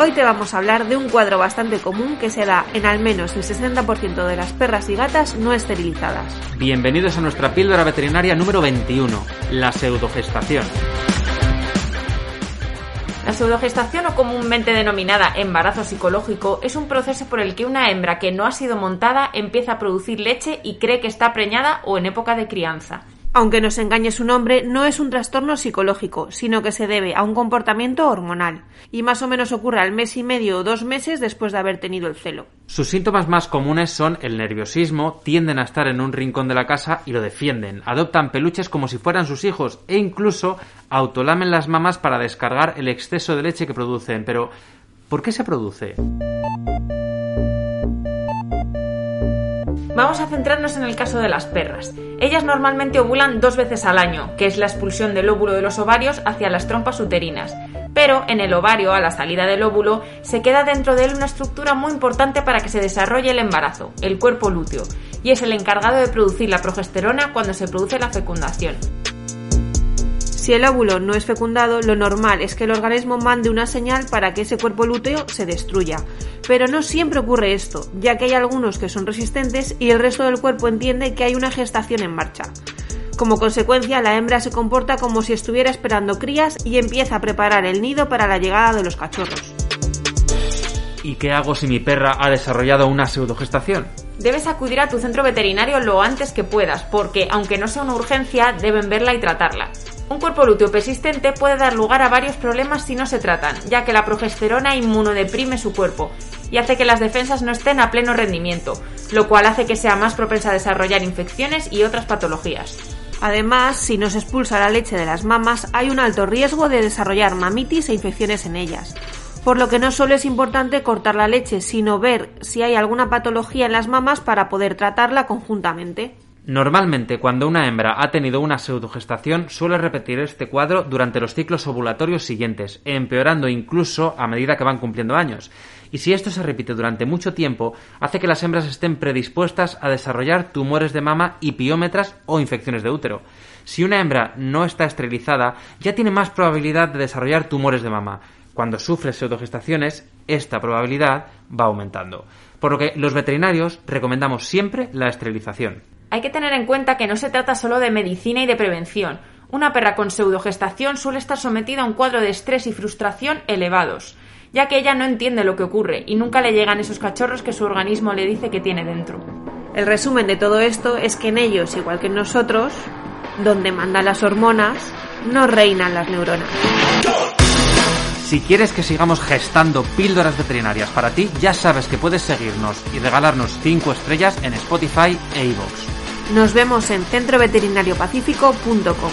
Hoy te vamos a hablar de un cuadro bastante común que se da en al menos el 60% de las perras y gatas no esterilizadas. Bienvenidos a nuestra píldora veterinaria número 21, la pseudogestación. La pseudogestación o comúnmente denominada embarazo psicológico es un proceso por el que una hembra que no ha sido montada empieza a producir leche y cree que está preñada o en época de crianza. Aunque nos engañe su nombre, no es un trastorno psicológico, sino que se debe a un comportamiento hormonal, y más o menos ocurre al mes y medio o dos meses después de haber tenido el celo. Sus síntomas más comunes son el nerviosismo, tienden a estar en un rincón de la casa y lo defienden, adoptan peluches como si fueran sus hijos e incluso autolamen las mamas para descargar el exceso de leche que producen. Pero, ¿por qué se produce? Vamos a centrarnos en el caso de las perras. Ellas normalmente ovulan dos veces al año, que es la expulsión del óvulo de los ovarios hacia las trompas uterinas. Pero en el ovario, a la salida del óvulo, se queda dentro de él una estructura muy importante para que se desarrolle el embarazo, el cuerpo lúteo, y es el encargado de producir la progesterona cuando se produce la fecundación. Si el óvulo no es fecundado, lo normal es que el organismo mande una señal para que ese cuerpo lúteo se destruya. Pero no siempre ocurre esto, ya que hay algunos que son resistentes y el resto del cuerpo entiende que hay una gestación en marcha. Como consecuencia, la hembra se comporta como si estuviera esperando crías y empieza a preparar el nido para la llegada de los cachorros. ¿Y qué hago si mi perra ha desarrollado una pseudogestación? Debes acudir a tu centro veterinario lo antes que puedas, porque aunque no sea una urgencia, deben verla y tratarla. Un cuerpo lúteo persistente puede dar lugar a varios problemas si no se tratan, ya que la progesterona inmunodeprime su cuerpo y hace que las defensas no estén a pleno rendimiento, lo cual hace que sea más propensa a desarrollar infecciones y otras patologías. Además, si no se expulsa la leche de las mamas, hay un alto riesgo de desarrollar mamitis e infecciones en ellas. Por lo que no solo es importante cortar la leche, sino ver si hay alguna patología en las mamas para poder tratarla conjuntamente. Normalmente, cuando una hembra ha tenido una pseudogestación, suele repetir este cuadro durante los ciclos ovulatorios siguientes, empeorando incluso a medida que van cumpliendo años. Y si esto se repite durante mucho tiempo, hace que las hembras estén predispuestas a desarrollar tumores de mama y piómetras o infecciones de útero. Si una hembra no está esterilizada, ya tiene más probabilidad de desarrollar tumores de mama. Cuando sufre pseudogestaciones, esta probabilidad va aumentando. Por lo que los veterinarios recomendamos siempre la esterilización. Hay que tener en cuenta que no se trata solo de medicina y de prevención. Una perra con pseudogestación suele estar sometida a un cuadro de estrés y frustración elevados, ya que ella no entiende lo que ocurre y nunca le llegan esos cachorros que su organismo le dice que tiene dentro. El resumen de todo esto es que en ellos, igual que en nosotros, donde mandan las hormonas, no reinan las neuronas. Si quieres que sigamos gestando píldoras veterinarias para ti, ya sabes que puedes seguirnos y regalarnos 5 estrellas en Spotify e iVoox. Nos vemos en centroveterinariopacífico.com.